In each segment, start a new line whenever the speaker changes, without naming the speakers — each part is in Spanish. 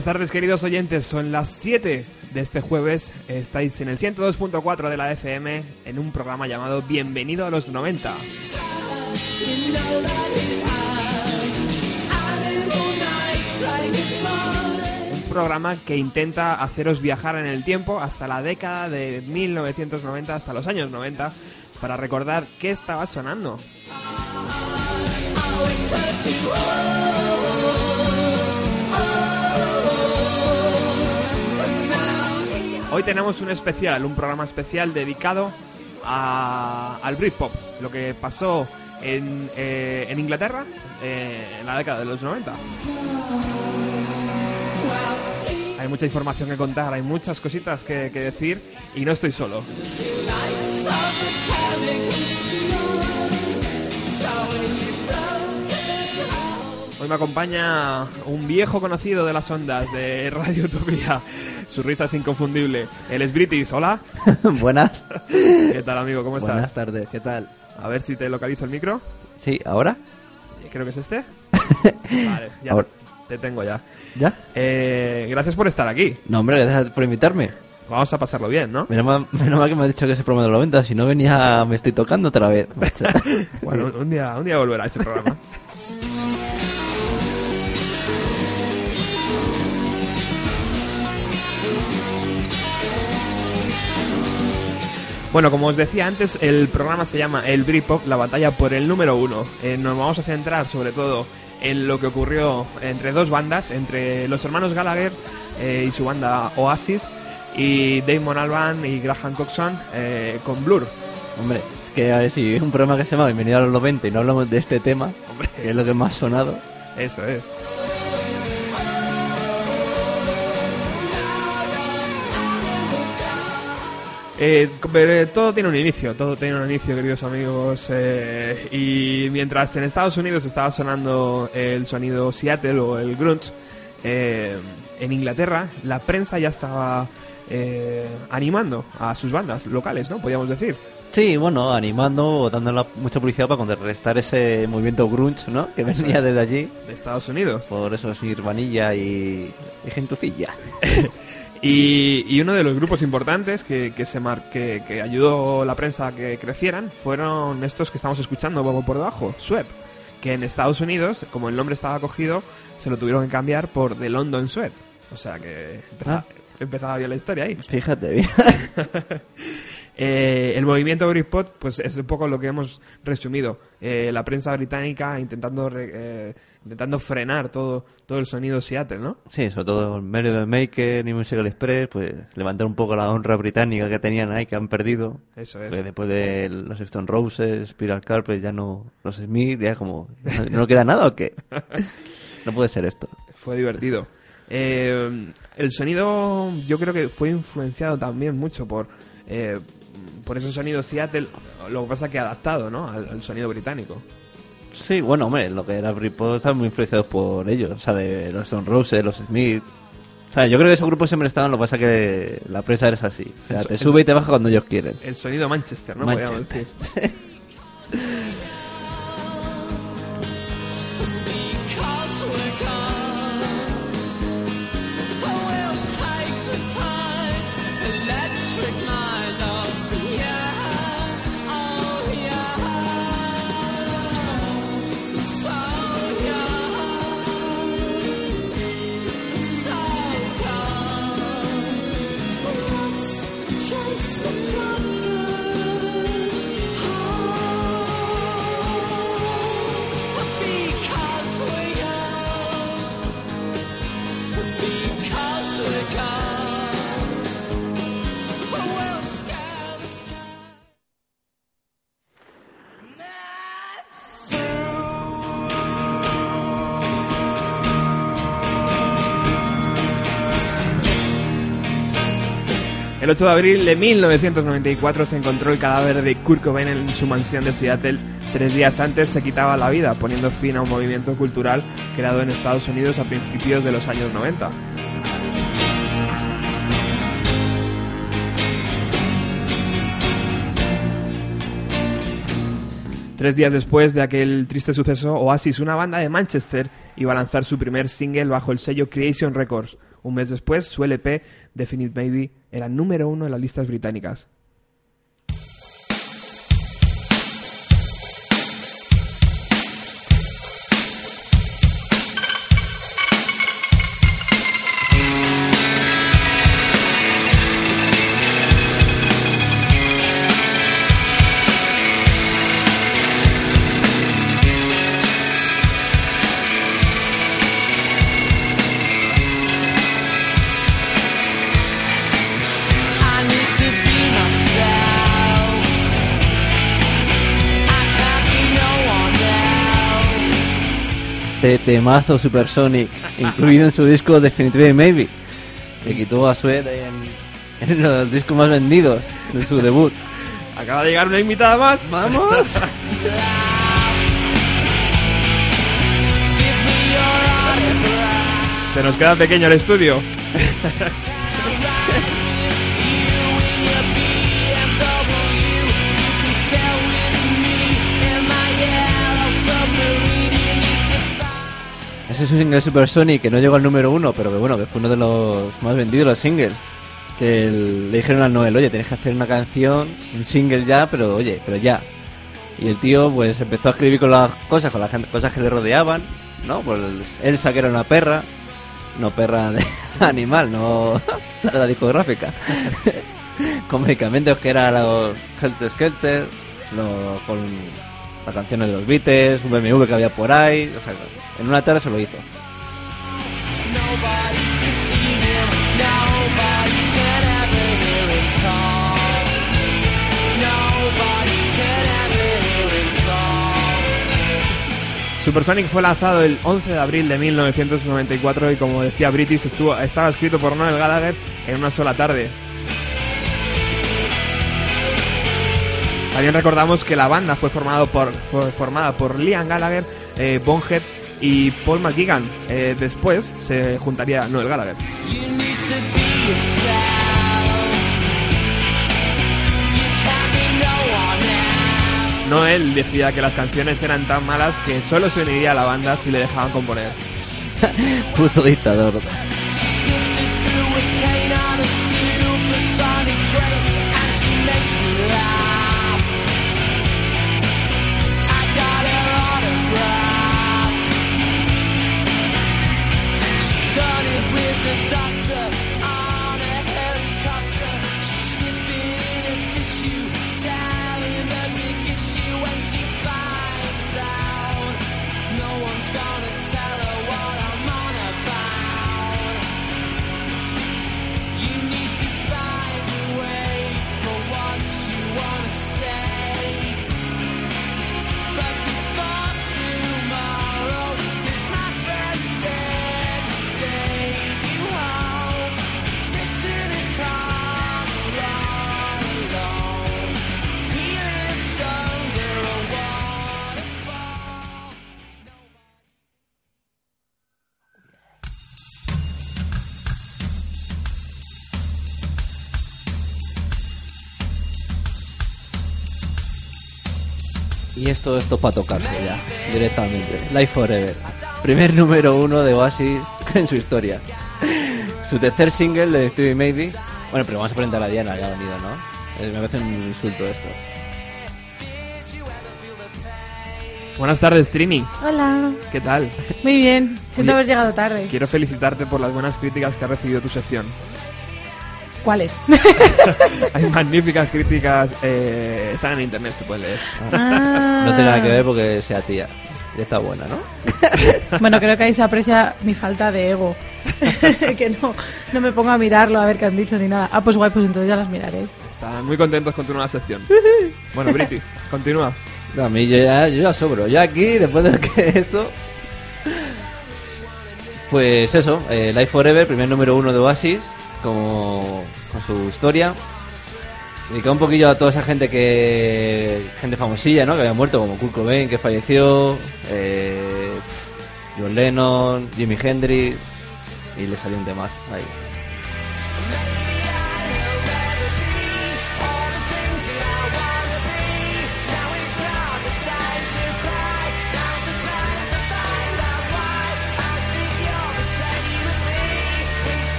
Buenas tardes, queridos oyentes. Son las 7 de este jueves. Estáis en el 102.4 de la FM en un programa llamado Bienvenido a los 90. Un programa que intenta haceros viajar en el tiempo hasta la década de 1990, hasta los años 90, para recordar qué estaba sonando. Hoy tenemos un especial, un programa especial dedicado a- al Britpop, lo que pasó en, eh, Inglaterra eh, en la década de los 90. Hay mucha información que contar, hay muchas cositas que decir y no estoy solo. Hoy me acompaña un viejo conocido de las ondas de Radio Utopía. Su risa es inconfundible. Él es British, hola.
Buenas.
¿Qué tal, amigo? ¿Cómo estás?
Buenas tardes, ¿qué tal?
A ver si te localizo el micro.
Sí, ¿ahora?
Creo que es este. Vale, ya
Ahora.
te tengo ya.
¿Ya?
Eh, gracias por estar aquí.
No, hombre, gracias por invitarme.
Vamos a pasarlo bien, ¿no?
Menos mal, menos mal que me has dicho que ese programa de los 90, si no venía me estoy tocando otra vez.
Bueno, un día, un día volverá ese programa. Bueno, como os decía antes, el programa se llama El Britpop, la batalla por el número uno. Eh, nos vamos a centrar sobre todo en lo que ocurrió entre dos bandas, entre los hermanos Gallagher eh, y su banda Oasis, y Damon Albarn y Graham Coxon eh, con Blur.
hombre, es que a ver si es un programa que se llama Bienvenido a los 90 y no hablamos de este tema,
Hombre,
que es lo que más ha sonado.
eso es. Eh, pero, eh, todo tiene un inicio, todo tiene un inicio, queridos amigos. eh, y mientras en Estados Unidos estaba sonando el sonido Seattle o el grunge, eh, en Inglaterra la prensa ya estaba animando a sus bandas locales, ¿no? Podríamos decir.
Sí, bueno, animando la- mucha publicidad para contrarrestar ese movimiento grunge, ¿no? Que venía desde allí,
De Estados Unidos.
por esos Nirvanilla y, y gentucilla.
Y, y uno de los grupos importantes que, que, se mar- que, que ayudó la prensa a que crecieran fueron estos que estamos escuchando poco por debajo, Sweat, que en Estados Unidos, como el nombre estaba cogido, se lo tuvieron que cambiar por The London Sweat. O sea que empezaba,
Ah.
empezaba bien la historia ahí.
Fíjate bien.
Eh, el movimiento Britpop pues es un poco lo que hemos resumido. Eh, la prensa británica intentando re- eh, intentando frenar todo todo el sonido Seattle, ¿no?
Sí, sobre todo de Maker y Musical Express, pues levantar un poco la honra británica que tenían ahí, que han perdido.
Eso es.
Porque después de los Stone Roses, Spiral Carpet, ya no. Los Smith, ya como. ¿No queda nada o qué? No puede ser esto.
Fue divertido. Eh, el sonido yo creo que fue influenciado también mucho por, eh, por ese sonido Seattle, lo que pasa que adaptado ¿no? al, al sonido británico.
Sí, bueno, hombre, lo que era Britpop estaban muy influenciados por ellos. O sea, de los Stone Roses, los Smith. O sea, yo creo que esos grupos siempre estaban, lo que pasa que la prensa es así. O sea, te sube y te baja cuando ellos quieren.
El sonido Manchester, ¿no?
Manchester.
El 8 de abril de 1994 se encontró el cadáver de Kurt Cobain en su mansión de Seattle. Tres días antes se quitaba la vida, poniendo fin a un movimiento cultural creado en Estados Unidos a principios de los años 90. Tres días después de aquel triste suceso, Oasis, una banda de Manchester, iba a lanzar su primer single bajo el sello Creation Records. Un mes después, su LP, Definite Maybe, era número uno en las listas británicas.
Este temazo Supersonic, incluido en su disco Definitive Maybe, que quitó a Sued en, en los discos más vendidos de su debut.
Acaba de llegar una invitada más.
¡Vamos!
Se nos queda pequeño el estudio.
Ese single Supersonic que no llegó al número uno, pero que bueno, que fue uno de los más vendidos los singles. Que le dijeron al Noel, oye, tenés que hacer una canción, un single ya, pero oye, pero ya. Y el tío pues empezó a escribir con las cosas, con las cosas que le rodeaban, ¿no? Pues Elsa que era una perra, no perra de animal, no la discográfica. con medicamentos que era los Helter Skelter, lo- con las canciones de los Beatles, un BMW que había por ahí, o sea, en una tarde se lo hizo.
Supersonic fue lanzado el 11 de abril de 1994 y como decía British, estuvo, estaba escrito por Noel Gallagher en una sola tarde. También recordamos que la banda fue, formado por, formada por Liam Gallagher, eh, y Paul McGuigan. Eh, después se juntaría Noel Gallagher. Noel decía que las canciones eran tan malas que solo se uniría a la banda si le dejaban componer.
Puto dictador.
The doctor
Y esto, para tocarse ya, directamente. Life Forever. Primer número uno de Oasis en su historia. Su tercer single de Stevie Maybe. Bueno, pero vamos a presentar a Diana, que ha venido, ¿no? Eh, Me parece un insulto esto.
Buenas tardes, Trini.
Hola,
¿Qué tal?
muy bien. Siento
Oye,
haber llegado tarde.
Quiero felicitarte por las buenas críticas que ha recibido tu sección.
¿Cuáles?
Hay magníficas críticas, eh, están en internet, se puede leer.
Ah.
No tiene nada que ver porque sea tía. Ya está buena, ¿no?
Bueno, creo que ahí se aprecia mi falta de ego. que no, no me pongo a mirarlo a ver qué han dicho ni nada. Ah, pues guay, pues entonces ya las miraré.
Están muy contentos con tu nueva sección. Bueno, British, continúa.
No, a mí yo ya, yo ya sobro. Yo aquí, después de que esto... Pues eso, eh, Life Forever, primer número uno de Oasis, como con su historia. Dedicado un poquillo a toda esa gente que. gente famosilla, ¿no? Que había muerto, como Kurt Cobain, que falleció, eh, John Lennon, Jimi Hendrix, y le salió un tema ahí.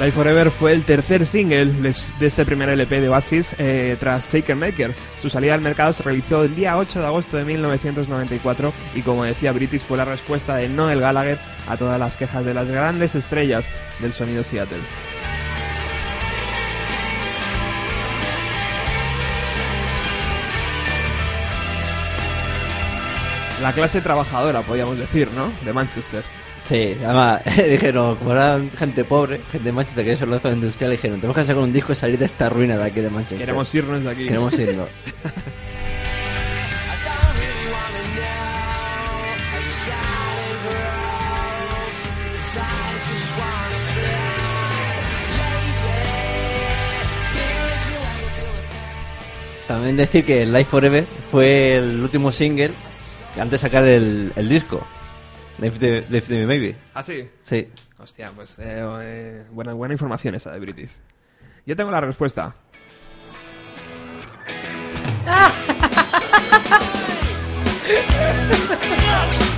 Life Forever fue el tercer single de este primer LP de Oasis eh, tras Shaker Maker. Su salida al mercado se realizó el día 8 de agosto de 1994 y como decía British fue la respuesta de Noel Gallagher a todas las quejas de las grandes estrellas del sonido Seattle. La clase trabajadora, podríamos decir, ¿no? De Manchester.
Sí, además dijeron, como eran gente pobre, gente de Manchester que eso lo hizo industrial, dijeron, tenemos que sacar un disco y salir de esta ruina de aquí de Manchester.
Queremos irnos de aquí.
Queremos irnos. También decir que Life Forever fue el último single antes de sacar el, el disco. The, Life the Maybe.
¿Ah, sí?
Sí.
Hostia, pues eh, eh, buena, buena información esa de British. Yo tengo la respuesta.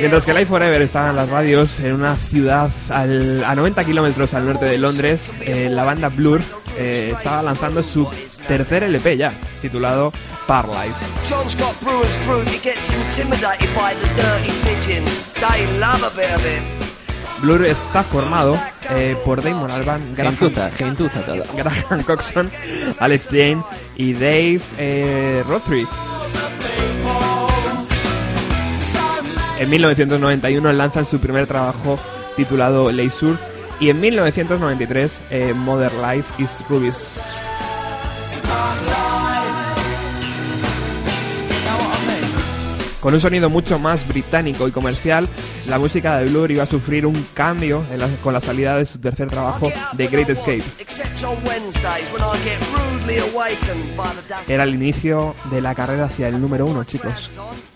Mientras que Life Forever estaba en las radios en una ciudad al- a 90 kilómetros al norte de Londres, eh, la banda Blur eh, estaba lanzando su tercer LP ya, titulado Par Life.
John's got brewer's fruit. He gets intimidated by the dirty pigeons. They love a bit of it.
Blur está formado eh, por Damon Albarn, Graham,
Gentuza.
Graham Coxon, Alex Jane y Dave eh, Rothery. En 1991 lanzan su primer trabajo titulado Leisure y en 1993 eh, Mother Life is Ruby's. Con un sonido mucho más británico y comercial, la música de Blur iba a sufrir un cambio con la salida de su tercer trabajo, The Great Escape. Era el inicio de la carrera hacia el número uno, chicos.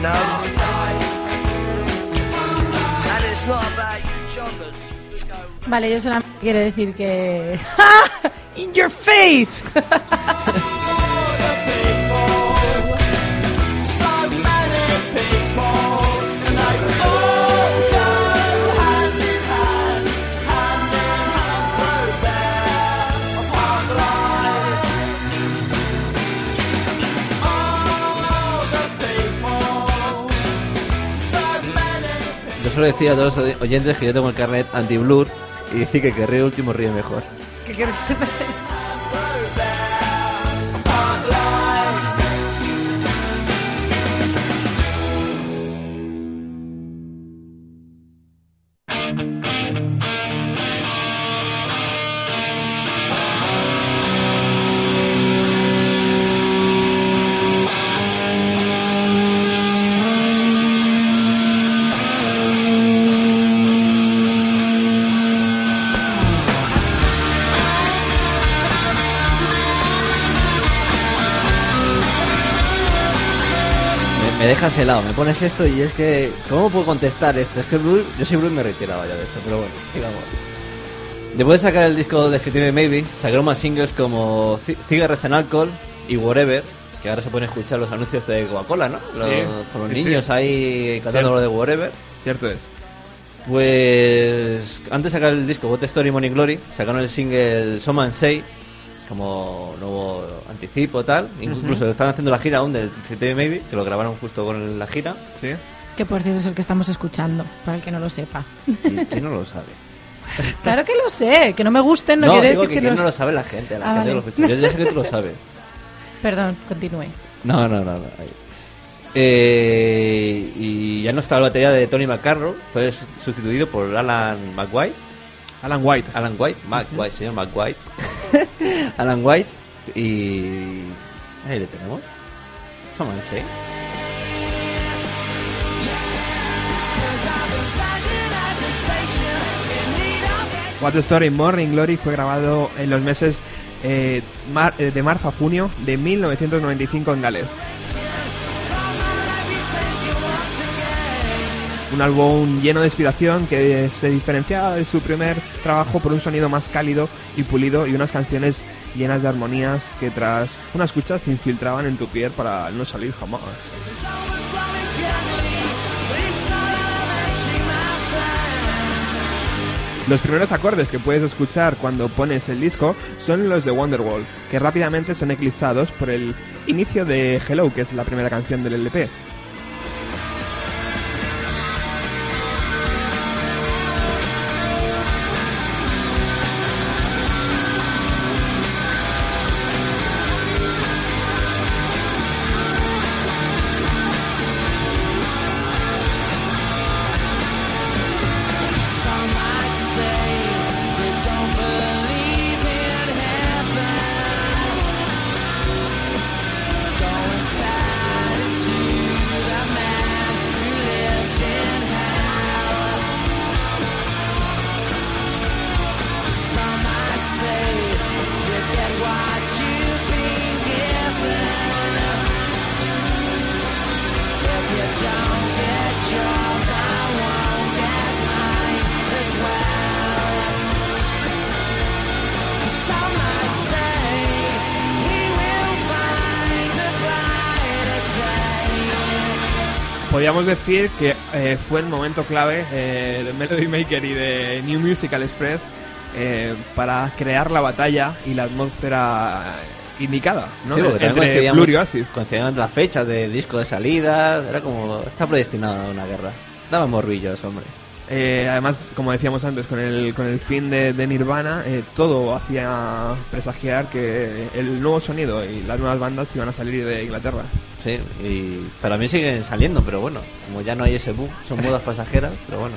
know.
Vale, yo solamente quiero decir que... ¡In your face!
Solo decía a todos los oyentes que yo tengo el carnet anti-blur y decir que ríe último ríe mejor. dejas helado, me pones esto y es que... ¿Cómo puedo contestar esto? Es que Blur, yo soy Blur y me retiraba ya de esto, pero bueno, sigamos. Después de sacar el disco de Definitive Maybe, sacaron más singles como Ci- Cigarettes and Alcohol y Whatever, que ahora se pueden escuchar los anuncios de Coca-Cola, ¿no? Los- con los
sí,
niños
sí.
ahí cantando lo de Whatever.
Cierto es.
Pues antes de sacar el disco What Story Morning Glory, sacaron el single Some and Say, como nuevo anticipo tal. Incluso están haciendo la gira aún del CTV Maybe, que lo grabaron justo con la gira.
Sí.
Que por cierto es el que estamos escuchando, para el que no lo sepa.
Y quién no lo sabe.
Claro que lo sé, que no me gusten no,
No,
quiere
digo
decir
que,
que,
quién
los-
no lo sabe la gente, la
Ah,
gente
vale.
lo. Yo ya sé que tú lo sabes.
Perdón, continúe.
No, no, no. no, ahí. Eh, y ya no está la batería de Tony McCarroll, fue su- sustituido por Alan McWhite.
Alan White.
Alan White, Mac White, señor Mac White. Alan White y ahí le tenemos. Tómanse.
What the Story Morning Glory fue grabado en los meses eh, mar- eh, de marzo a junio de 1995 en Gales. Un álbum lleno de inspiración que se diferenciaba de su primer trabajo por un sonido más cálido y pulido y unas canciones llenas de armonías que tras una escucha se infiltraban en tu piel para no salir jamás. Los primeros acordes que puedes escuchar cuando pones el disco son los de Wonderwall, que rápidamente son eclipsados por el inicio de Hello, que es la primera canción del LP. Podríamos decir que eh, fue el momento clave eh, de Melody Maker y de New Musical Express eh, para crear la batalla y la atmósfera indicada, ¿no?
Sí, porque también
Entre Blur y Oasis.
coincidían las fechas de disco de salida. Era como. Está predestinado a una guerra. Daba morbillos, hombre.
Eh, además, como decíamos antes, con el, con el fin de, de Nirvana, eh, todo hacía presagiar que el nuevo sonido y las nuevas bandas iban a salir de Inglaterra.
Sí, y para mí siguen saliendo, pero bueno, como ya no hay ese boom, son modas pasajeras, pero bueno.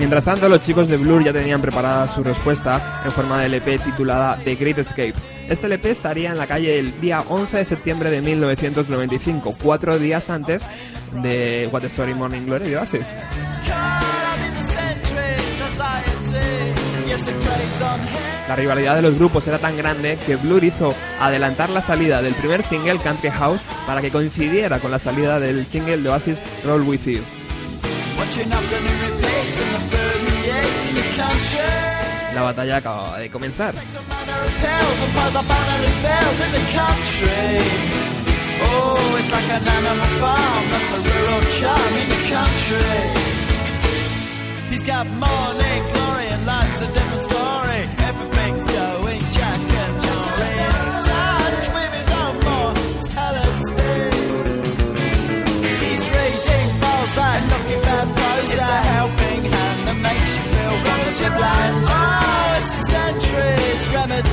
Mientras tanto, los chicos de Blur ya tenían preparada su respuesta en forma de LP titulada The Great Escape. Este LP estaría en la calle el día 11 de septiembre de 1995, cuatro días antes de What Story Morning Glory de Oasis. La rivalidad de los grupos era tan grande que Blur hizo adelantar la salida del primer single Country House para que coincidiera con la salida del single de Oasis Roll With You. La batalla acababa de comenzar.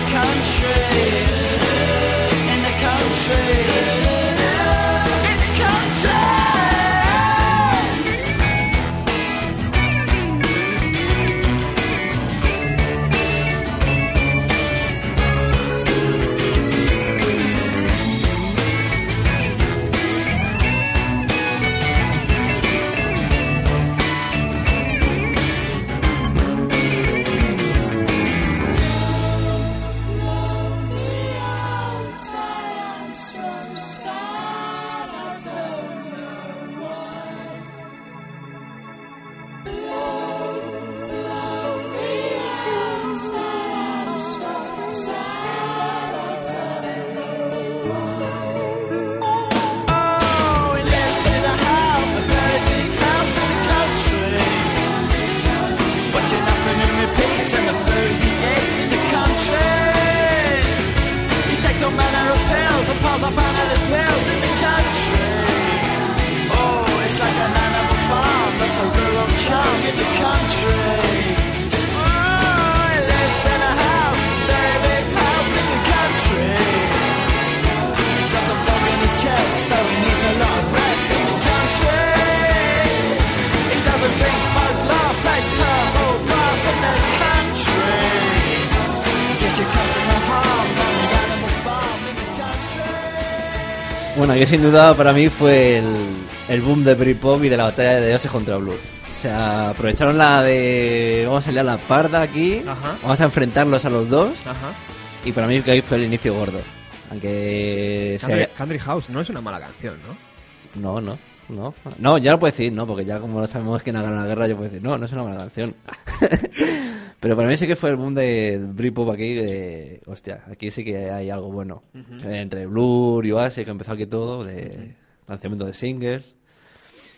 the country, in the country.
Que sin duda para mí fue el, el boom de Britpop y de la batalla de Ose contra Blur. O sea, aprovecharon la de vamos a salir a la parda aquí,
Ajá.
vamos a enfrentarlos a los dos
Ajá.
y para mí que ahí fue el inicio gordo. Aunque
Country,
sea...
Country House no es una mala canción, ¿no?
No, no, no. No, ya lo puedo decir, no, porque ya como sabemos que no gana la guerra, yo puedo decir, no, no es una mala canción. Pero para mí sí que fue el boom de Britpop aquí, de, hostia, aquí sí que hay algo bueno. Eh, Entre Blur y Oasis, que empezó aquí todo, de lanzamiento de singles.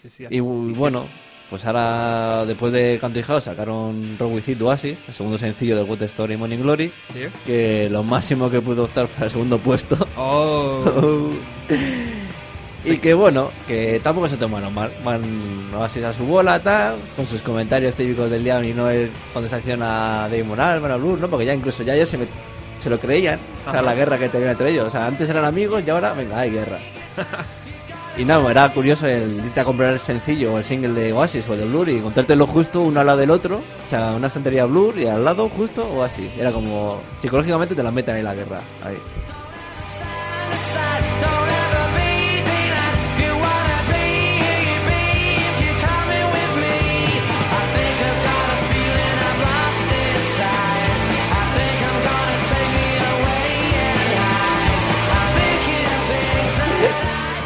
Sí, sí.
Y bu- bueno, pues ahora, después de Country House, sacaron Rock With It Oasis, el segundo sencillo de What Story Morning Glory,
Sí.
que lo máximo que pudo optar fue al segundo puesto.
Oh.
y que bueno, que tampoco se tomaron mal. Van Oasis a su bola, tal, con sus comentarios típicos del diablo y no el cuando se acciona Damon Albarn o Blue, ¿no? Porque ya incluso ya ellos se, lo creían, o sea, la guerra que tenían entre ellos. O sea, antes eran amigos y ahora, venga, hay guerra. y no, era curioso el irte a comprar el sencillo o el single de Oasis o el de Blur y encontrártelo justo uno al lado del otro. O sea, una estantería Blur y al lado justo Oasis. Era como, psicológicamente te la meten en la guerra. Ahí.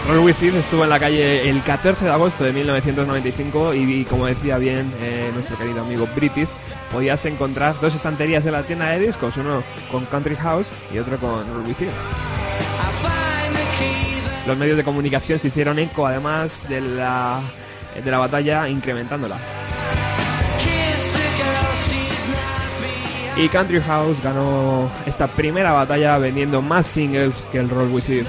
Roll With It estuvo en la calle el 14 de agosto de 1995 y, como decía bien eh, nuestro querido amigo British, podías encontrar dos estanterías en la tienda de discos, uno con Country House y otro con Roll With It. Los medios de comunicación se hicieron eco además de la, de la batalla incrementándola. Y Country House ganó esta primera batalla vendiendo más singles que el Roll With It.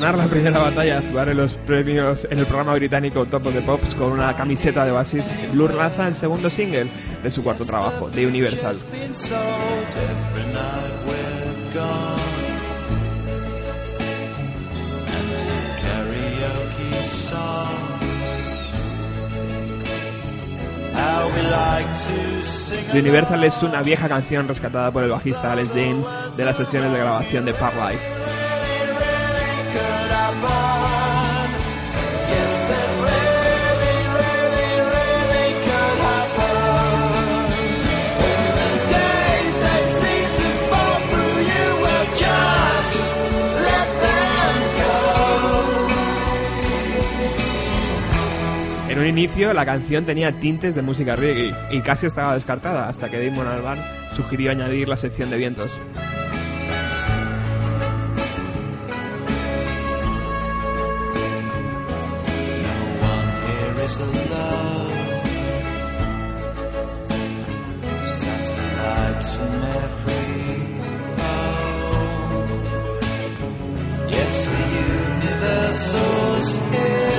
Ganar la primera batalla, actuar en los premios en el programa británico Top of the Pops con una camiseta de Oasis, Blur lanza el segundo single de su cuarto trabajo, The Universal. The Universal es una vieja canción rescatada por el bajista Alex Dean de las sesiones de grabación de Park Life. Un inicio, la canción tenía tintes de música reggae y casi estaba descartada hasta que Damon Albarn sugirió añadir la sección de vientos.
Here is alone. Satellites in every home. Yes, the universal's here,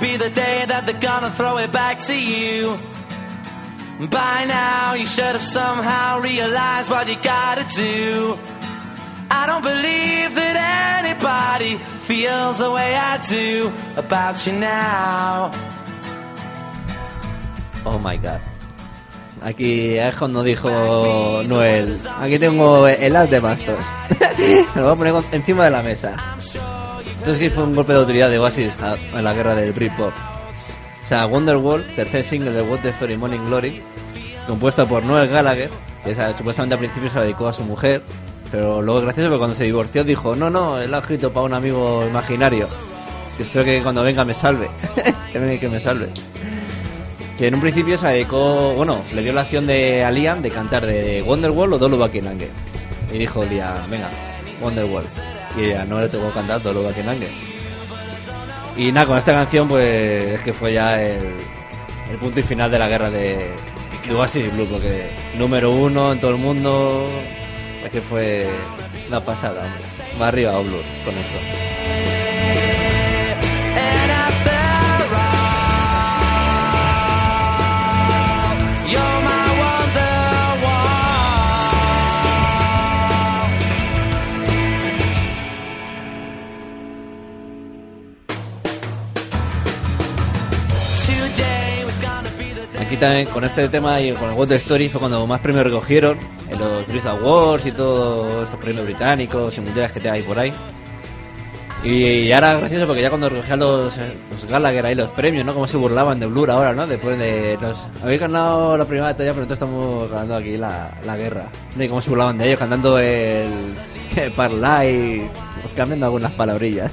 be the day that they're gonna throw it back to you. By now, you should have somehow realized what you gotta do. I don't believe that anybody feels the way I do about you now.
Oh my god. Aquí es cuando dijo Noel. Aquí tengo el as de bastos. Lo voy a poner encima de la mesa. Esto es que fue un golpe de autoridad de Oasis en la guerra del Britpop. O sea, Wonderwall, tercer single de What the Story Morning Glory, compuesta por Noel Gallagher, que supuestamente al principio se la dedicó a su mujer, pero luego gracioso porque cuando se divorció dijo, no, no, él ha escrito para un amigo imaginario. Que espero que cuando venga me salve. que me salve que en un principio se dedicó, bueno, le dio la acción de a Liam de cantar de Wonderwall o Dolo Bakinange. Y dijo Liam, venga, Wonderwall. Y a no le tocó cantar Dolo Bakinange. Y nada, con esta canción pues es que fue ya el, punto y final de la guerra de, Oasis Blue, porque número uno en todo el mundo, es que fue la pasada. Va arriba o Blue con esto. También con este tema y con el What the Story fue cuando más premios recogieron en los Brit Awards y todos estos premios británicos y mundiales que te hay por ahí. Y ahora gracioso porque ya cuando recogían los, eh, los Gallagher ahí los premios, ¿no? Como se burlaban de Blur ahora, ¿no? Después de... Nos, habéis ganado la primera batalla, pero nosotros estamos ganando aquí la, la guerra. ¿no? Y cómo se burlaban de ellos cantando el... Que parlay, cambiando algunas palabrillas.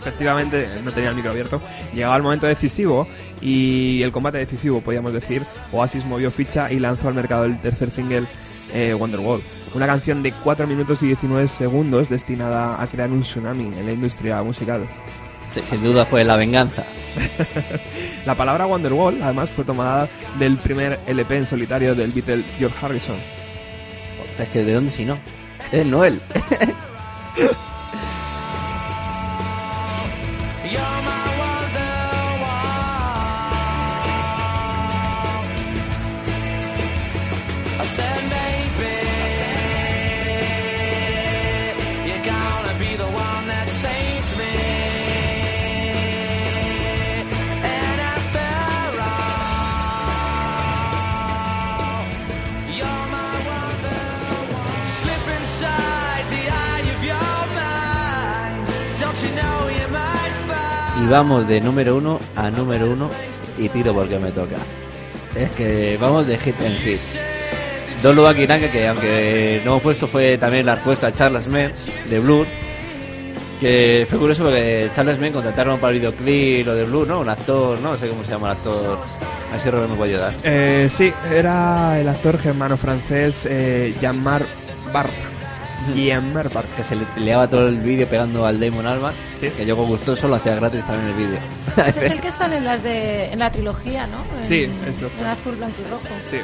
Efectivamente, no tenía el micro abierto. Llegaba el momento decisivo y el combate decisivo, podríamos decir. Oasis movió ficha y lanzó al mercado el tercer single, eh, Wonderwall. Una canción de 4 minutos y 19 segundos destinada a crear un tsunami en la industria musical.
Sí, sin duda fue la venganza.
La palabra Wonderwall, además, fue tomada del primer LP en solitario del Beatle George Harrison.
Es que ¿de dónde si no? Es Noel. Y vamos de número uno a número uno y tiro porque me toca. Es que vamos de hit en hit. Don Luba Kiranga, que aunque no hemos puesto, fue también la respuesta a Charles Men de Blur. Que fue curioso porque Charles Men contrataron para el videoclip lo de Blur, ¿no? Un actor, no sé cómo se llama el actor. A ver si Robert me puede ayudar.
Eh, sí, era el actor germano-francés eh, Jean-Marc Barr. Jean-Marc Barr.
Que se le liaba todo el vídeo pegando al Damon Albarn.
Sí.
Que yo con gustoso lo hacía gratis también el vídeo.
Es el que sale en las de en la trilogía, ¿no? En,
Sí, exacto.
En azul, blanco y rojo.
Sí.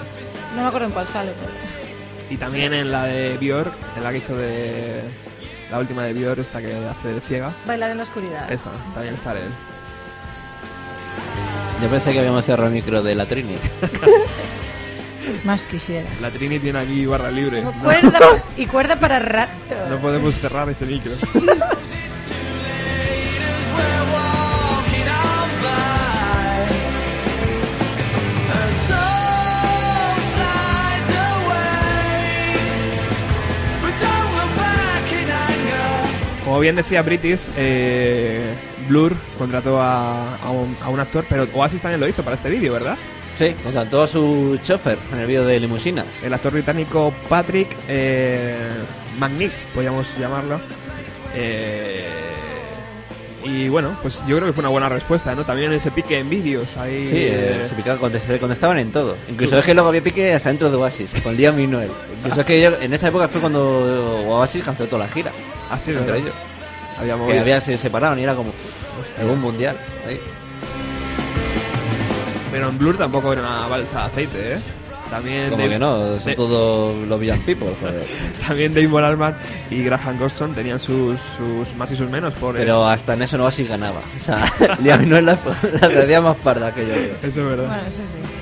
No me acuerdo en cuál sale, pero...
Y también en la de Björk, en la que hizo de... La última de Björk, esta que hace de ciega.
Bailar en la oscuridad.
Esa, también sale él.
Yo pensé que habíamos cerrado el micro de la Trini.
Más quisiera.
La Trini tiene aquí barra libre. No,
Cuerda y cuerda para rato.
no podemos cerrar ese micro. Como bien decía British, eh, Blur contrató a, a un, a un actor, pero Oasis también lo hizo para este vídeo, ¿verdad?
Sí, contrató a su chofer en el vídeo de limusinas.
El actor británico Patrick eh, McNeil, podríamos llamarlo. Eh, y bueno, pues yo creo que fue una buena respuesta, ¿no? También ese pique en vídeos ahí.
Sí,
eh,
eh, se picaba, contest- se contestaban en todo. Incluso es que luego había pique hasta dentro de Oasis, con Liam y Noel. Incluso es que yo- en esa época fue cuando Oasis canceló toda la gira.
así
entre
¿verdad?
ellos.
Había
Que había, se separaron y era como algún mundial. ahí.
Pero en Blur tampoco era una balsa de aceite, ¿eh? También
Como
Dave-
que no, son
de-
todos los Villan People, joder.
También Dave Moralman y Graham Goston tenían sus, sus más y sus menos por el-
Pero hasta en eso no así ganaba. O sea, Liam no es la, la hacía más parda que yo.
Eso es verdad.
Bueno, eso sí.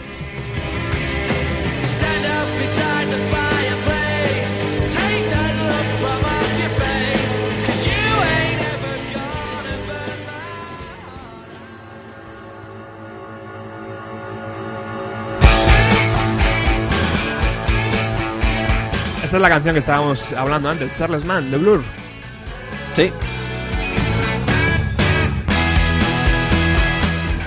Esta es la canción que estábamos hablando antes, Charles Mann, de Blur.
Sí.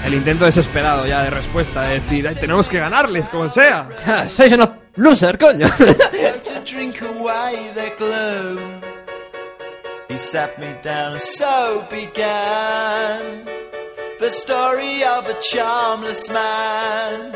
El intento desesperado ya de respuesta, de decir, "Ay, tenemos que ganarles, como sea.
¡Sois unos loser, coño!
to drink away the gloom. He sat me down, so began the story of a charmless man,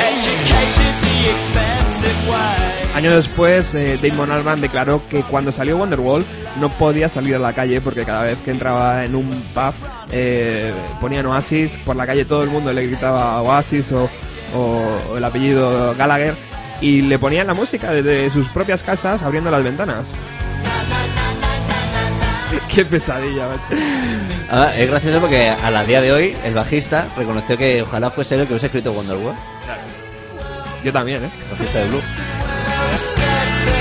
educated the expensive way.
Años después, eh, Damon Albarn declaró que cuando salió Wonderwall no podía salir a la calle porque cada vez que entraba en un pub eh, ponían Oasis, por la calle todo el mundo le gritaba Oasis o, o el apellido Gallagher y le ponían la música desde sus propias casas abriendo las ventanas. Qué pesadilla, macho.
Ah, es gracioso porque a la día de hoy el bajista reconoció que ojalá fuese él el que hubiese escrito Wonderwall,
Yo también, ¿eh?
bajista de Blue. expectations.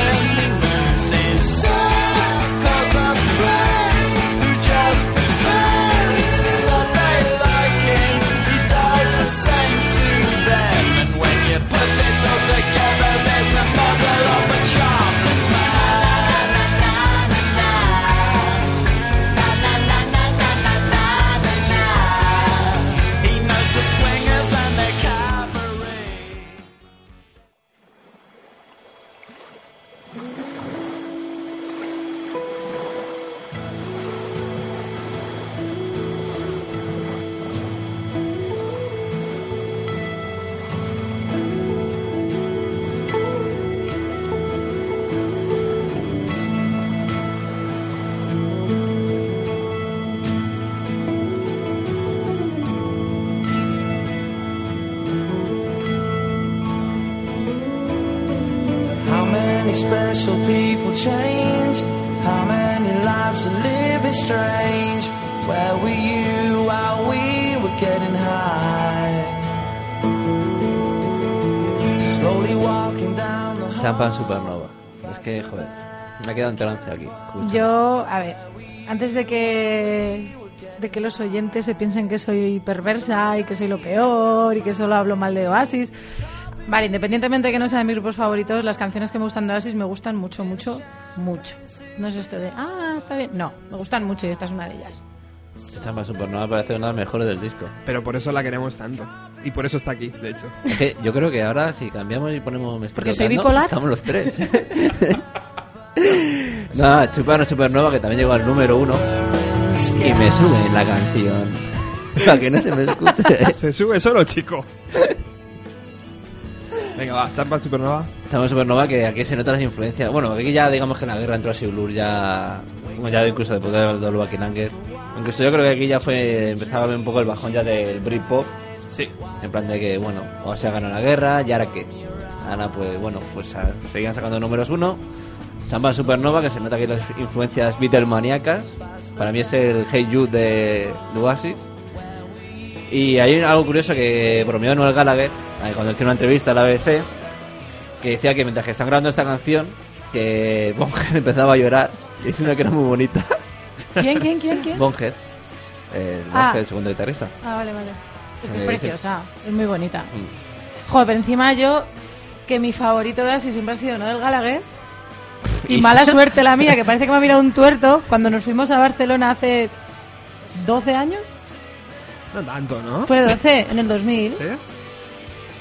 Quedado en trance aquí. escucha.
Yo, a ver, antes de que de que los oyentes se piensen que soy perversa y que soy lo peor y que solo hablo mal de Oasis. Vale, independientemente de que no sean mis grupos favoritos, las canciones que me gustan de Oasis me gustan mucho, mucho, mucho. No es esto de, ah, está bien. No, me gustan mucho y esta es una de ellas.
Champagne Supernova parece una de las mejores del disco.
Pero por eso la queremos tanto. Y por eso está aquí, de hecho.
Es que yo creo que ahora si cambiamos y ponemos me estoy
Porque soy bipolar.
Estamos los tres. no, Chupano Supernova que también llegó al número uno y me sube la canción. Para que no se me escuche.
Se sube solo, chico. Venga, va, Champa Supernova.
Chupano Supernova que aquí se notan las influencias. Bueno, aquí ya digamos que la guerra entró a Siulur ya... Como ya incluso después del Dolby Anger. Incluso yo creo que aquí ya fue... Empezaba a ver un poco el bajón ya del Britpop.
Sí.
En plan de que, bueno, o se ha ganado la guerra, y ahora qué. Ahora, pues, bueno, pues a- seguían sacando números uno. Samba Supernova, que se nota que las influencias Beatlemaníacas. Para mí es el Hey Jude de, de Oasis. Y hay algo curioso que bromeó Noel Gallagher, eh, cuando hizo una entrevista a la BBC, que decía que mientras que están grabando esta canción, que Bonhead empezaba a llorar, diciendo que era muy bonita.
¿Quién, quién, quién, quién?
Bonhead, el
Ah.
El segundo guitarrista.
Ah, vale, vale. Es que es preciosa, es muy bonita.
Mm.
Joder, pero encima yo, que mi favorito de Oasis siempre ha sido Noel Gallagher. Y mala suerte la mía, que parece que me ha mirado un tuerto cuando nos fuimos a Barcelona hace 12 años.
No tanto, ¿no?
Fue 12, en el 2000.
¿Sí?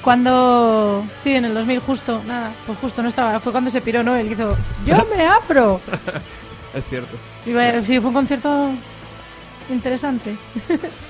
Cuando... Sí, en el 2000, justo. Nada, pues justo no estaba. Fue cuando se piró Noel y hizo... ¡Yo me abro!
Es cierto.
Y bueno, sí, fue un concierto interesante.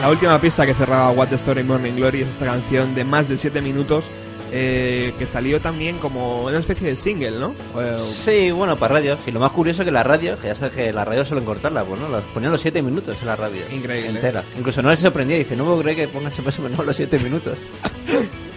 La última pista que cerraba What the Story Morning Glory es esta canción de más de 7 minutos eh, que salió también como una especie de single, ¿no? Eh,
Sí, bueno, para radios. Y lo más curioso es que la radio, que ya sabes que la radio suelen cortarla, pues no, las ponían los 7 minutos en la radio.
Increíble.
Entera. Incluso no les sorprendía, dice, no puedo creer que pongan más o menos los 7 minutos.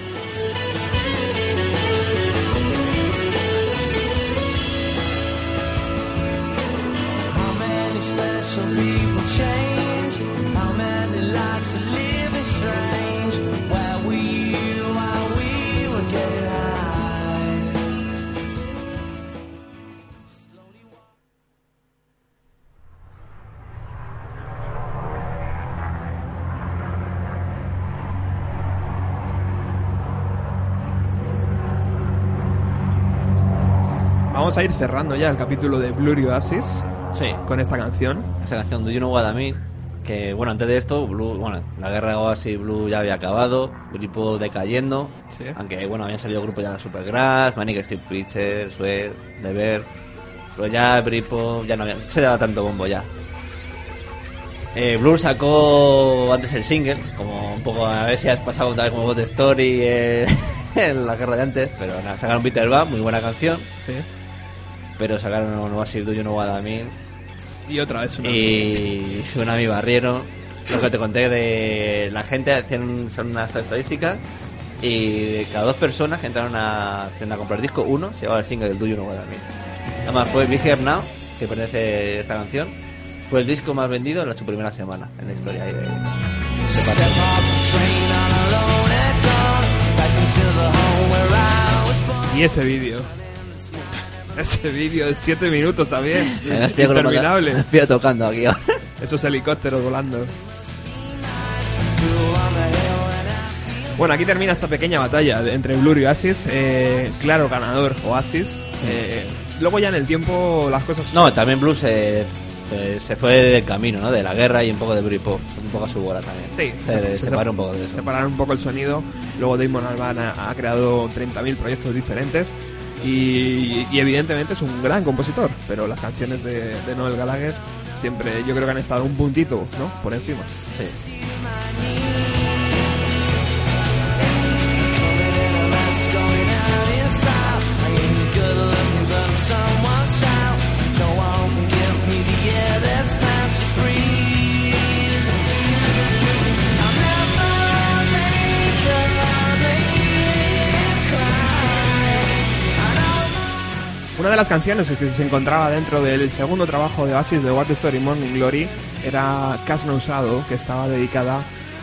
vamos a ir cerrando ya el capítulo de Blurry Oasis
Sí.
con esta canción.
Esa canción de You Know What I Mean, que bueno, antes de esto, Blue, bueno, la guerra de Oasis Blue ya había acabado, grupo decayendo,
Sí.
aunque bueno, habían salido grupos ya de Supergrass, Manic Street Preacher, Sweat, The Bear, pero ya grupo ya no había, se le daba tanto bombo ya. Eh, Blur sacó antes el single, como un poco a ver si has pasado otra vez como God Story eh, en la guerra de antes, pero nada, sacaron Peter Van, muy buena canción,
Sí.
pero sacaron Oasis Do You Know What I Mean,
Y otra vez una.
y suena mi barriero. Lo que te conté de la gente, hacían son unas estadísticas y de cada dos personas que entraron a una tienda a comprar disco, uno se llevaba el single del tuyo no Guadalmí. Además fue Big Here Now, que pertenece a esta canción, fue el disco más vendido en la- su primera semana en la historia ahí de, de
I born.
Y ese vídeo. Ese vídeo de 7 minutos también.
Lo-
Interminable.
pie tocando aquí.
Esos helicópteros volando. Bueno, aquí termina esta pequeña batalla entre Blur y Oasis. Eh, claro, ganador Oasis. Eh, luego ya en el tiempo las cosas...
No, también Blues se, se- se fue del camino, ¿no? De la guerra y un poco de Britpop, un poco a su bola también.
Sí,
se, separó un poco de eso.
Separaron un poco el sonido. Luego Damon Albarn ha, ha creado 30.000 proyectos diferentes. Y, y evidentemente es un gran compositor. Pero las canciones de, de Noel Gallagher siempre yo creo que han estado un puntito ¿no? por encima.
Sí.
Una de las canciones que se encontraba dentro del segundo trabajo de Oasis de What the Story Morning Glory era Cash No Usado, que estaba dedicada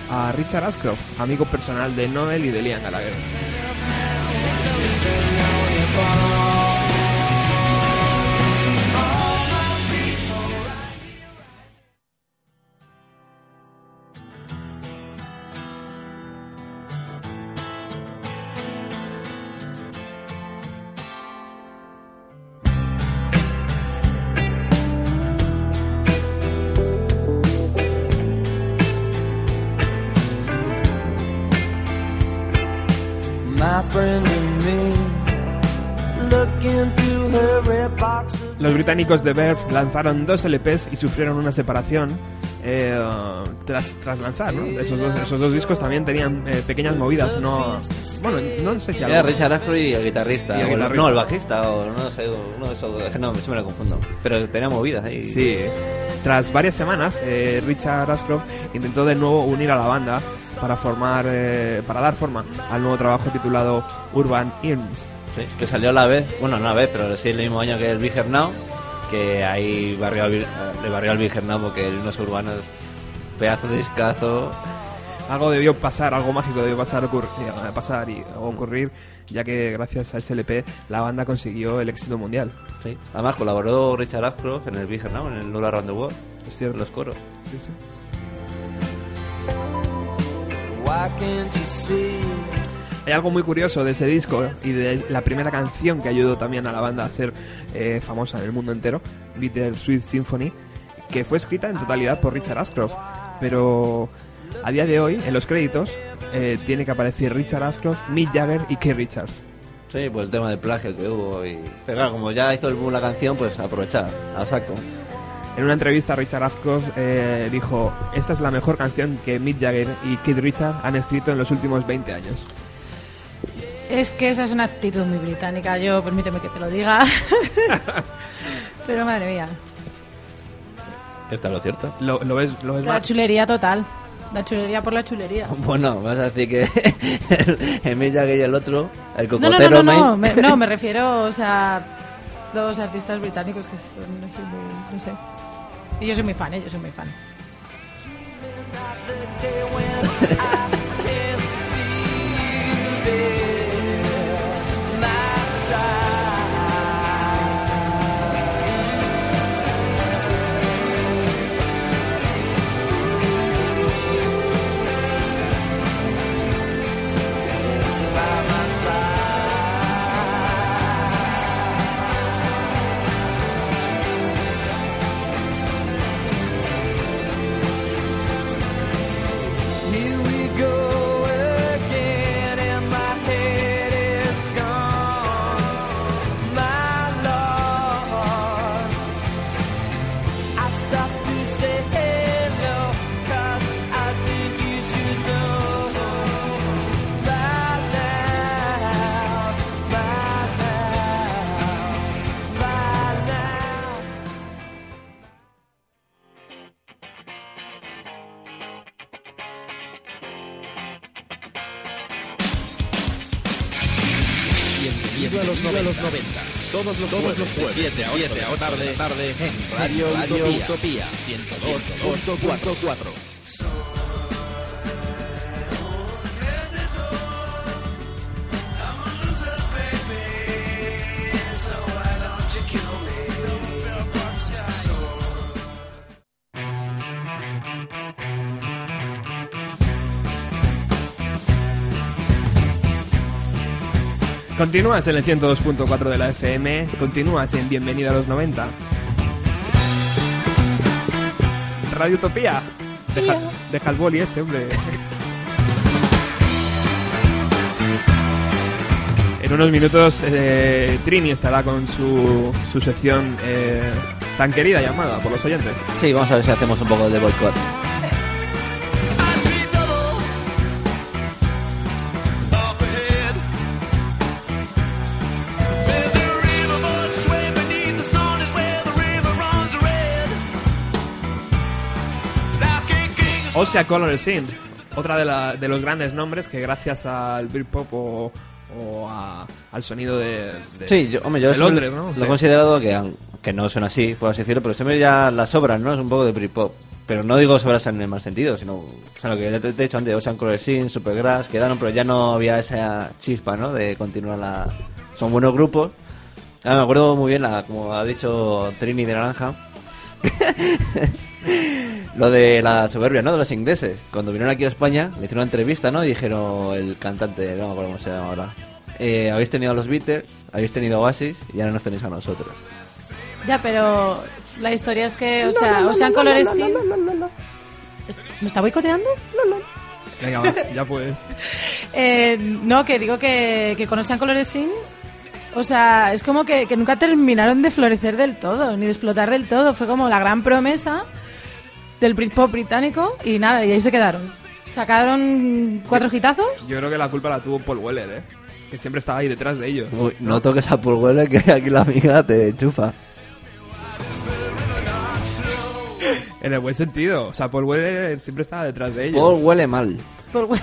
a Richard Ashcroft, amigo personal de Noel y de Liam Gallagher. Británicos de Verve lanzaron dos LPs y sufrieron una separación eh, tras, tras lanzar, ¿no? Esos dos, esos dos discos también tenían eh, pequeñas movidas, no... Bueno, no sé si
Era
algo...
Richard Ashcroft y el guitarrista.
Y el
o el-
guitarrista.
No, el bajista, o no sé, uno de esos No, me lo confundo. Pero tenía movidas ahí.
Sí, tras varias semanas, eh, Richard Ashcroft intentó de nuevo unir a la banda para formar, eh, para dar forma al nuevo trabajo titulado Urban Hymns.
Sí, que salió a la vez, bueno, no a la vez, pero sí el mismo año que el Big Hair Now, que ahí barrió al, le barrió al porque el unos urbanos, pedazo de discazo.
Algo debió pasar, algo mágico debió pasar, ocurrir, pasar y ocurrir, ya que gracias a ese LP la banda consiguió el éxito mundial.
Sí. Además colaboró Richard Ashcroft en el Now, en el All Around the World,
Es cierto.
los coros.
Sí, sí.
Why can't you see?
Hay algo muy curioso de ese disco y de la primera canción que ayudó también a la banda a ser eh, famosa en el mundo entero, Bitter Sweet Symphony, que fue escrita en totalidad por Richard Ashcroft. Pero a día de hoy, en los créditos, eh, tiene que aparecer Richard Ashcroft, Mick Jagger y Keith Richards.
Sí, pues el tema del plagio que hubo. Y... Pero claro, como ya hizo el boom la canción, pues aprovechar, a saco.
En una entrevista, Richard Ashcroft eh, dijo: Esta es la mejor canción que Mick Jagger y Keith Richards han escrito en los últimos 20 años.
Es que esa es una actitud muy británica, yo permíteme que te lo diga. Pero madre mía,
Está lo cierto.
Lo, lo ves, lo ves
la
mal.
chulería total. La chulería por la chulería.
Bueno, vas a decir que el Mick Jagger y el otro, el
No, no,
cocotero,
no, no, no,
mate.
me, no, me refiero, o sea, los artistas británicos que son no sé. Y yo soy muy fan, ¿eh? Yo soy muy fan.
Todos los, Todos los jueves, 7 a 8 de la tarde, tarde en Radio, Utopía, Utopía 102.4.
Continúas en el 102.4 de la FM, continúas en Bienvenido a los 90. Radio Utopía. Deja, deja el boli ese, hombre. En unos minutos eh, Trini estará con su, su sección eh, tan querida llamada por los oyentes.
Sí, vamos a ver si hacemos un poco de boicot.
A king
Osea Color Sin, otra de, la- de los grandes nombres que gracias al Britpop o, o a- al sonido de, de-
Sí, yo, hombre, yo
de Londres, ¿no?
lo
Sí.
he considerado que, no son así, por así decirlo, pero siempre ya las obras, ¿no? Es un poco de Britpop. Pero no digo sobras en el mal sentido, sino o sea, lo que te he dicho antes, Ocean Color Scene, Supergrass, quedaron, pero ya no había esa chispa, ¿no? De continuar la... Son buenos grupos. Ah, me acuerdo muy bien, la, como ha dicho Trini de Naranja, lo de la soberbia, ¿no? De los ingleses. Cuando vinieron aquí a España, le hicieron una entrevista, ¿no? Y dijeron, el cantante, no me acuerdo cómo se llama ahora. eh, habéis tenido a los Beatles, habéis tenido a Oasis y ahora nos tenéis a nosotros.
Ya, pero la historia es que, o sea, Ocean Color Scene... ¿Me está boicoteando?
Venga, va, ya puedes.
Eh, no, que digo que, que con Ocean Color Scene, o sea, es como que, que nunca terminaron de florecer del todo, ni de explotar del todo. Fue como la gran promesa del Britpop británico y nada, y ahí se quedaron. Sacaron cuatro hitazos.
Yo creo que la culpa la tuvo Paul Weller, ¿eh? Que siempre estaba ahí detrás de ellos.
Uy, no toques a Paul Weller que aquí la amiga te chufa.
En el buen sentido. O sea, Paul Weller siempre estaba detrás de ellos.
Paul huele mal.
Por-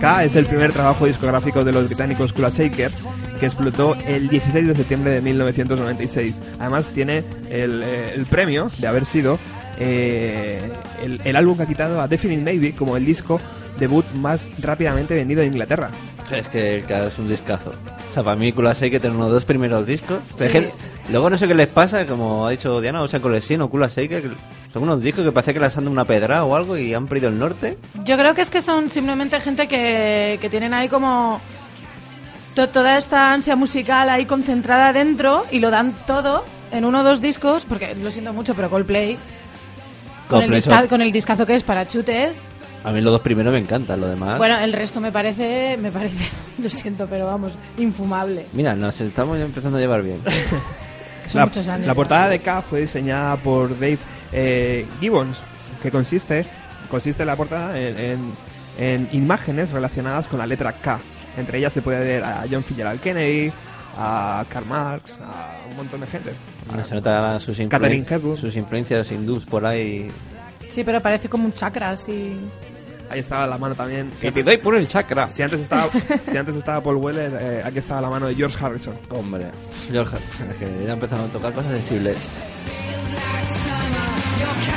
K es el primer trabajo discográfico de los británicos Kula Shaker que explotó el 16 de septiembre de 1996. Además tiene el, eh, el premio de haber sido eh, el, el álbum que ha quitado a Definite Maybe como el disco debut más rápidamente vendido en Inglaterra.
Es que claro, es un discazo. O sea, para mí Kula Seike tiene unos dos primeros discos. Que luego no sé qué les pasa, como ha dicho Diana, o sea, Colesin o Kula Seike, que son unos discos que parece que les han dado una pedra o algo y han perdido el norte.
Yo creo que es que son simplemente gente que, que tienen ahí como to- toda esta ansia musical ahí concentrada dentro y lo dan todo en uno o dos discos, porque lo siento mucho, pero Coldplay, con, el,
Coldplay
disca-
son-
con el discazo que es para chutes,
A mí los dos primeros me encantan, lo demás.
bueno, el resto me parece, me parece, lo siento, pero vamos, infumable.
Mira, nos estamos empezando a llevar bien.
Son
la,
muchos años.
la portada de K fue diseñada por Dave eh, Gibbons, que consiste, consiste la portada en, en- en imágenes relacionadas con la letra K. Entre ellas se puede ver a John Fitzgerald Kennedy, a Karl Marx, a un montón de gente.
Se nota sus, influen- sus influencias hindús por ahí.
Sí, pero parece como un chakra, así.
Ahí estaba la mano también.
Que te doy por el chakra.
Si antes estaba, si antes estaba Paul Weller, eh, aquí estaba la mano de George Harrison.
Hombre, George, es que ya empezamos a tocar cosas sensibles.
your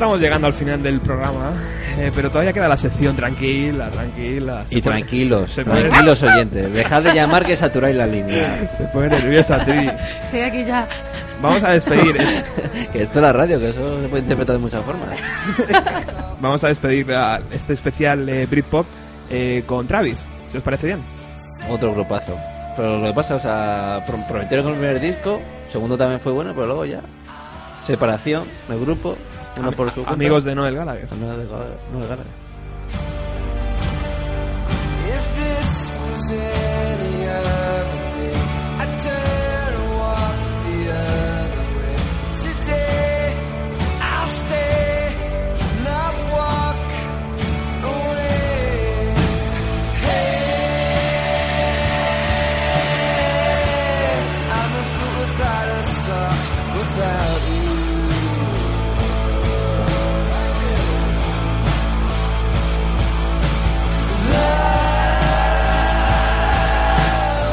Estamos llegando al final del programa, eh, pero todavía queda la sección tranquila, tranquila. Se
Y
pone-
tranquilos,
se pone-
tranquilos oyentes. Dejad de llamar que saturáis la línea.
Se pone nerviosa, Tri.
Estoy aquí ya.
Vamos a despedir, eh,
Que esto es la radio, que eso se puede interpretar de muchas formas.
vamos a despedir a este especial eh, Britpop eh, con Travis. Si os parece bien.
Otro grupazo. Pero lo que pasa, o sea, pro- prometieron con el primer disco, segundo también fue bueno, pero luego ya. Separación del grupo, uno por su cuenta.
Amigos de Noel Gallagher.
No de Gallagher, no de Gallagher.
If this was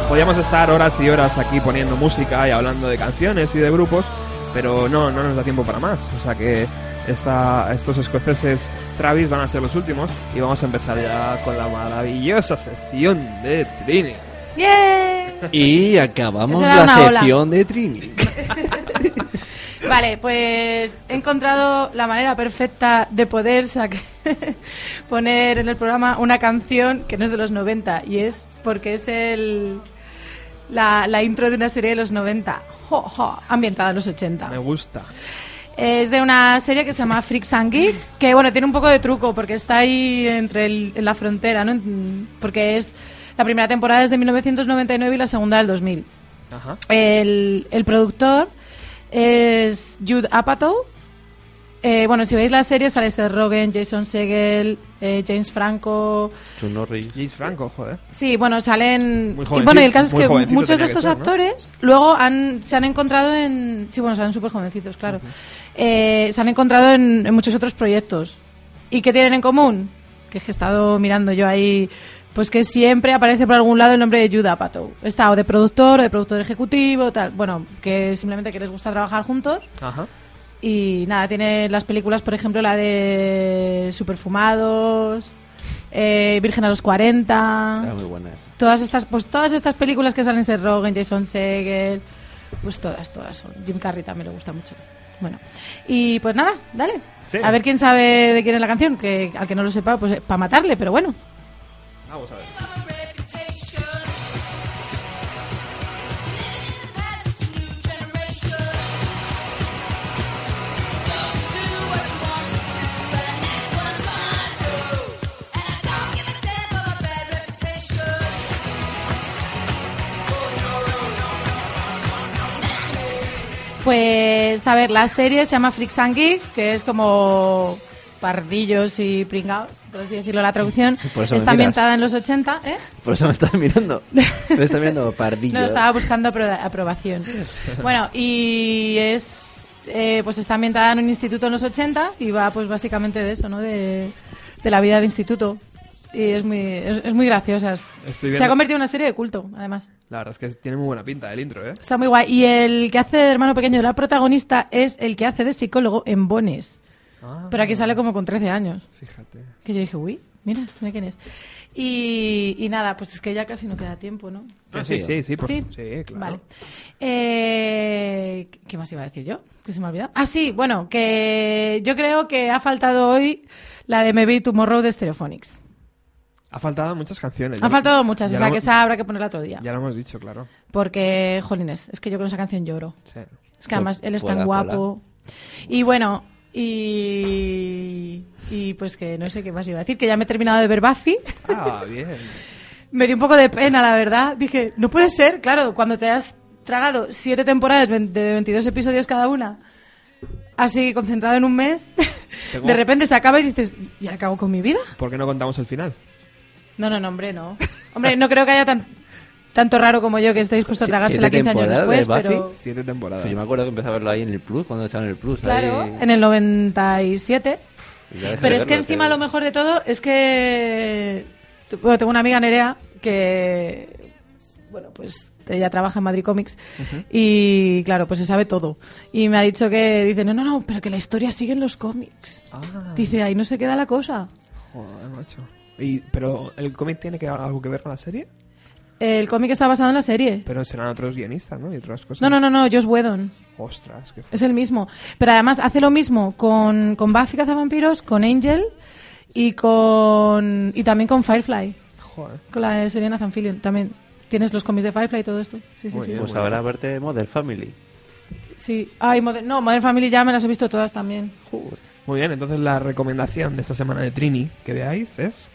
Podríamos estar horas y horas aquí poniendo música y hablando de canciones y de grupos, pero no, no nos da tiempo para más. O sea que esta, estos escoceses Travis van a ser los últimos y vamos a empezar ya con la maravillosa sección de Trini.
¡Yay!
Y acabamos la
ola.
sección de Trini.
Vale, pues he encontrado la manera perfecta de poder sac- poner en el programa una canción que no es de los 90 y es porque es el la, la intro de una serie de los 90, jo, jo, ambientada en los 80.
Me gusta.
Es de una serie que se llama Freaks and Geeks, que bueno, tiene un poco de truco porque está ahí entre el- en la frontera, ¿no? Porque es la primera temporada es de 1999 y la segunda del 2000.
Ajá.
El, el productor es Jude Apatow. Eh, bueno, si veis la serie sale Seth Rogen, Jason Segel, eh, James Franco.
Norris.
James Franco, joder.
Sí, bueno, salen...
Muy
y bueno, y el caso es que muchos de estos
ser, ¿no?
actores luego han, se han encontrado en... Sí, bueno, salen súper jovencitos, claro. Eh, se han encontrado en, en muchos otros proyectos. ¿Y qué tienen en común? Que es que he estado mirando yo ahí... Pues que siempre aparece por algún lado el nombre de Jude Apatow. Está o de productor o de productor ejecutivo, tal. Bueno, que simplemente que les gusta trabajar juntos.
Ajá.
Y nada, tiene las películas, por ejemplo, la de Superfumados, eh, Virgen a los 40.
Era muy buena.
Todas estas, pues todas estas películas que salen Seth Rogen, Jason Segel, pues todas, todas son. Jim Carrey también le gusta mucho. Bueno, y pues nada, dale.
Sí.
A ver quién sabe de quién es la canción, que al que no lo sepa, pues para matarle, pero bueno.
Vamos a ver.
Pues a ver, la serie se llama Freaks and Geeks, que es como pardillos y pringados, por así decirlo la traducción. Está ambientada en los 80, ¿eh?
Por eso me estás mirando. Me estás mirando pardillo.
No, estaba buscando apro- aprobación. Bueno, y es. eh, pues está ambientada en un instituto en los 80 y va, pues básicamente de eso, ¿no? De, de la vida de instituto. Y es muy, es, es muy graciosa. Se ha convertido en una serie de culto, además.
La verdad es que tiene muy buena pinta el intro, ¿eh?
Está muy guay. Y el que hace de hermano pequeño de la protagonista es el que hace de psicólogo en Bones.
Ah,
Pero aquí sale como con 13 años.
Fíjate.
Que yo dije, uy, mira, mira quién es. Y, y nada, pues es que ya casi no queda tiempo, ¿no?
Ah, sí, sí, sí, por-
¿Sí?
sí, claro.
Vale. Eh, ¿Qué más iba a decir yo? Que se me ha olvidado. Ah, sí, bueno, que yo creo que ha faltado hoy la de Maybe Tomorrow de Stereophonics.
Ha faltado muchas canciones.
Han
Ya-
faltado muchas,
ya
o sea
lo
que
hemos-
esa habrá que ponerla otro día.
Ya lo hemos dicho, claro.
Porque, jolines, es que yo con esa canción lloro.
Sí.
Es que además él es tan
Hola,
guapo. Y bueno, y, y pues que no sé qué más iba a decir, que ya me he terminado de ver Buffy.
Ah, bien.
me dio un poco de pena, la verdad. Dije, no puede ser, claro, cuando te has tragado siete temporadas de 22 episodios cada una, así concentrado en un mes,
Tengo-
de repente se acaba y dices, ¿y ahora hago con mi vida?
¿Por qué no contamos el final?
No, no, no, hombre, no. Hombre, no creo que haya tan, tanto raro como yo que esté dispuesto a
Sí,
tragársela
siete
15 años
temporadas de
después,
Buffy.
pero...
Siete temporadas.
Pues yo me acuerdo que empecé a verlo ahí en el Plus, cuando echaban el Plus.
Claro,
ahí.
en el 97.
Y ya dejé
Pero es que encima
que-
lo mejor de todo es que bueno, tengo una amiga Nerea que bueno, pues ella trabaja en Madrid Comics y claro, pues se sabe todo. Y me ha dicho que dice, "No, no, no, pero que la historia sigue en los cómics."
Ah,
Dice, "Ahí no se queda la cosa."
joder, macho. Y, pero el cómic tiene que algo que ver con la serie,
El cómic está basado en la serie.
pero serán otros guionistas, ¿no? Y otras cosas.
No, no, no, no, Josh Whedon.
Ostras, qué
Es el mismo. Pero además hace lo mismo con, con Buffy Cazavampiros, con Angel y con y también con Firefly.
joder.
Con la de Serena Zanfillion también. Tienes los cómics de Firefly y todo esto. Sí, sí,
Muy
sí.
bien.
Pues ahora verte Modern Family.
Sí. Ay, Modern, no, Modern Family ya me las he visto todas también.
Muy bien, entonces la recomendación de esta semana de Trini que veáis es...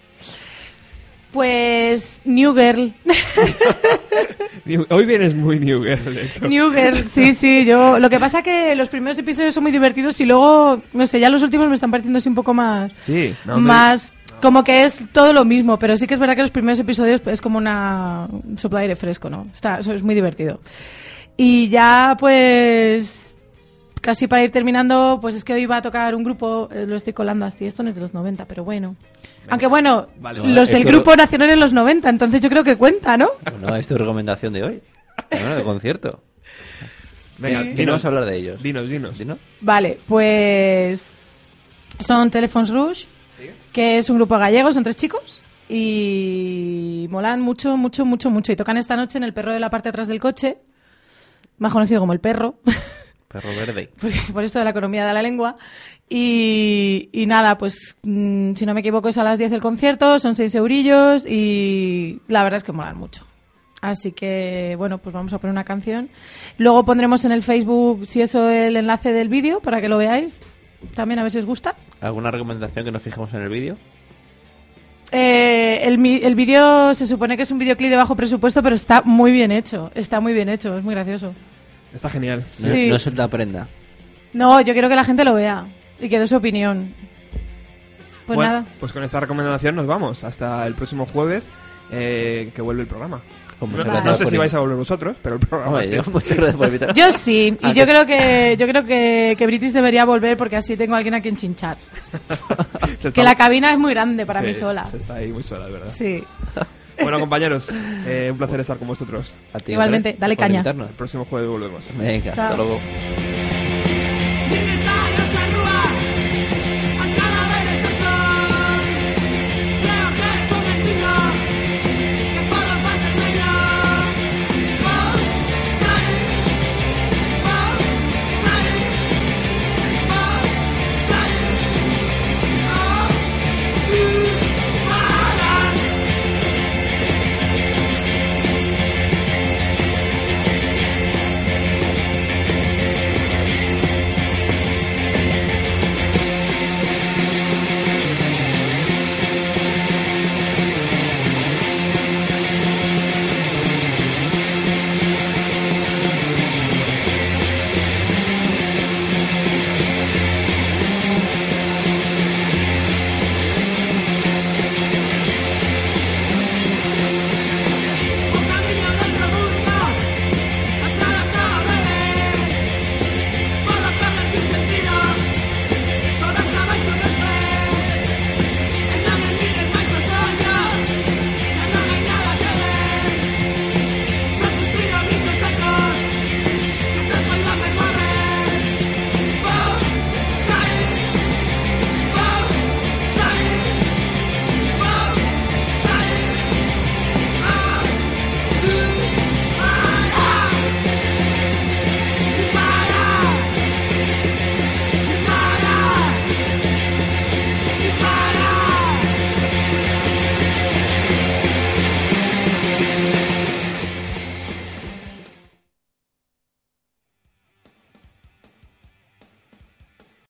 Pues New Girl.
Hoy vienes muy New Girl, de hecho.
New Girl, sí, sí, yo... Lo que pasa que los primeros episodios son muy divertidos y luego, no sé, ya los últimos me están pareciendo así un poco más...
Sí, no,
más... Como que es todo lo mismo, pero sí que es verdad que los primeros episodios es como una un soplo de aire fresco, ¿no? Está, eso es muy divertido. Y ya, pues, casi para ir terminando, pues es que hoy va a tocar un grupo, eh, lo estoy colando así, esto no es de los 90, pero bueno. Aunque bueno,
Vale,
vale.
los del grupo nacieron en los 90, entonces yo creo que cuenta, ¿no?
Bueno, es tu recomendación de hoy. Bueno, de concierto.
Venga,
¿Qué no
dinos,
a hablar de ellos?
dinos, dinos.
¿Sí, no?
Vale, pues son Telephones Rouge, que es un grupo gallego, son tres chicos y molan mucho, mucho, mucho, mucho. Y tocan esta noche en el perro de la parte de atrás del coche, más conocido como el perro,
Perro verde.
porque- por esto de la economía de la lengua. Y, y nada, pues mm, si no me equivoco es a las 10 el concierto, son 6 eurillos y la verdad es que molan mucho. Así que, bueno, pues vamos a poner una canción. Luego pondremos en el Facebook, si eso, el enlace del vídeo para que lo veáis. También a ver si os gusta.
¿Alguna recomendación que nos fijemos en el vídeo?
Eh, el, el vídeo se supone que es un videoclip de bajo presupuesto, pero está muy bien hecho. Está muy bien hecho, es muy gracioso.
Está genial.
No,
Sí.
no suelta prenda.
No, yo quiero que la gente lo vea y que dé su opinión. Pues
Bueno,
nada.
Pues con esta recomendación nos vamos. Hasta el próximo jueves, eh, que vuelve el programa.
Pues
No, sé si vais a volver vosotros, pero el programa sí.
yo- muchas gracias por invitar.
Yo sí, y
Ah,
yo
que-
creo que yo creo que, que British debería volver porque así tengo a alguien a quien chinchar.
Se está-
Que la cabina es muy grande para
Sí,
mí sola.
Se está ahí muy sola, verdad.
Sí.
Bueno, compañeros, eh, un placer estar con vosotros.
A ti,
Igualmente, dale caña.
El próximo jueves volvemos.
Venga,
Chao.
hasta luego.